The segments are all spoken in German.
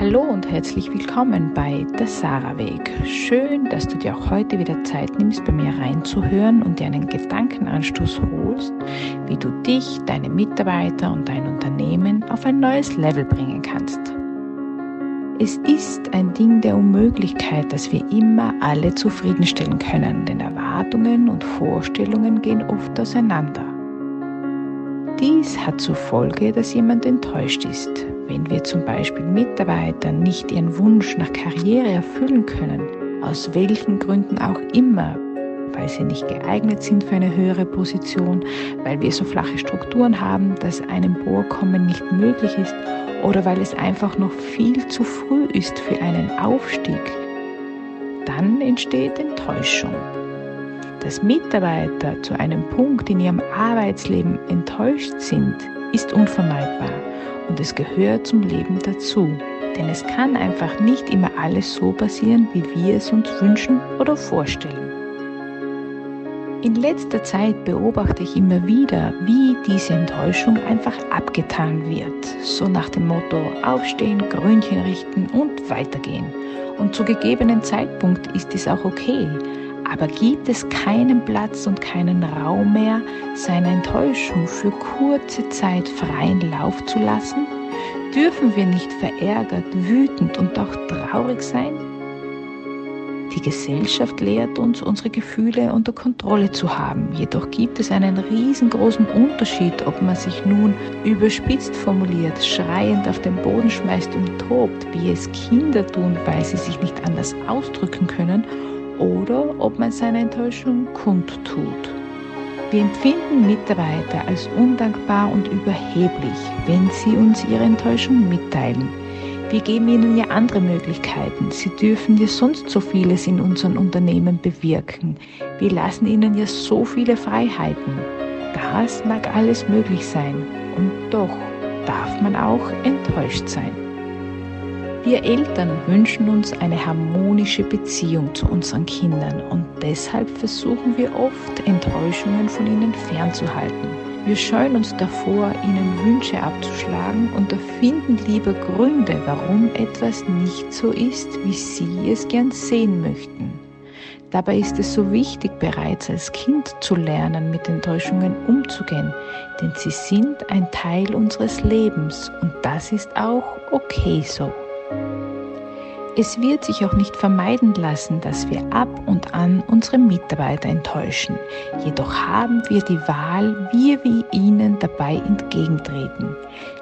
Hallo und herzlich willkommen bei der Sarah Weg. Schön, dass du dir auch heute wieder Zeit nimmst, bei mir reinzuhören und dir einen Gedankenanstoß holst, wie du dich, deine Mitarbeiter und dein Unternehmen auf ein neues Level bringen kannst. Es ist ein Ding der Unmöglichkeit, dass wir immer alle zufriedenstellen können, denn Erwartungen und Vorstellungen gehen oft auseinander. Dies hat zur Folge, dass jemand enttäuscht ist, wenn wir zum Beispiel Mitarbeiter nicht ihren Wunsch nach Karriere erfüllen können, aus welchen Gründen auch immer, weil sie nicht geeignet sind für eine höhere Position, weil wir so flache Strukturen haben, dass ein Emporkommen nicht möglich ist oder weil es einfach noch viel zu früh ist für einen Aufstieg, dann entsteht Enttäuschung. Dass Mitarbeiter zu einem Punkt in ihrem Arbeitsleben enttäuscht sind, ist unvermeidbar und es gehört zum Leben dazu. Denn es kann einfach nicht immer alles so passieren, wie wir es uns wünschen oder vorstellen. In letzter Zeit beobachte ich immer wieder, wie diese Enttäuschung einfach abgetan wird. So nach dem Motto aufstehen, Grünchen richten und weitergehen. Und zu gegebenen Zeitpunkt ist es auch okay. Aber gibt es keinen Platz und keinen Raum mehr, seine Enttäuschung für kurze Zeit freien Lauf zu lassen? Dürfen wir nicht verärgert, wütend und auch traurig sein? Die Gesellschaft lehrt uns, unsere Gefühle unter Kontrolle zu haben. Jedoch gibt es einen riesengroßen Unterschied, ob man sich nun überspitzt formuliert, schreiend auf den Boden schmeißt und tobt, wie es Kinder tun, weil sie sich nicht anders ausdrücken können, oder ob man seine Enttäuschung kundtut. Wir empfinden Mitarbeiter als undankbar und überheblich, wenn sie uns ihre Enttäuschung mitteilen. Wir geben ihnen ja andere Möglichkeiten. Sie dürfen ja sonst so vieles in unseren Unternehmen bewirken. Wir lassen ihnen ja so viele Freiheiten. Das mag alles möglich sein. Und doch darf man auch enttäuscht sein. Wir Eltern wünschen uns eine harmonische Beziehung zu unseren Kindern und deshalb versuchen wir oft, Enttäuschungen von ihnen fernzuhalten. Wir scheuen uns davor, ihnen Wünsche abzuschlagen und erfinden lieber Gründe, warum etwas nicht so ist, wie sie es gern sehen möchten. Dabei ist es so wichtig, bereits als Kind zu lernen, mit Enttäuschungen umzugehen, denn sie sind ein Teil unseres Lebens und das ist auch okay so. Es wird sich auch nicht vermeiden lassen, dass wir ab und an unsere Mitarbeiter enttäuschen. Jedoch haben wir die Wahl, wie wir ihnen dabei entgegentreten.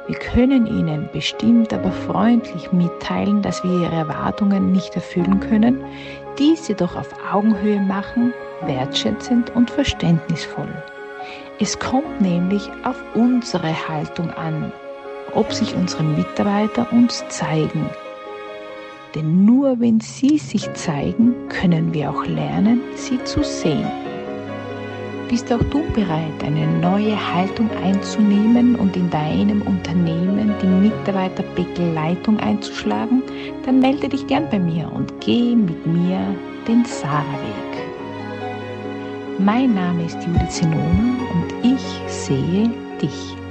Wir können ihnen bestimmt aber freundlich mitteilen, dass wir ihre Erwartungen nicht erfüllen können, diese doch auf Augenhöhe machen, wertschätzend und verständnisvoll. Es kommt nämlich auf unsere Haltung an, ob sich unsere Mitarbeiter uns zeigen denn nur wenn sie sich zeigen, können wir auch lernen, sie zu sehen. Bist auch du bereit, eine neue Haltung einzunehmen und in deinem Unternehmen die Mitarbeiterbegleitung einzuschlagen? Dann melde dich gern bei mir und geh mit mir den Sarah-Weg. Mein Name ist Judith Sinona und ich sehe dich.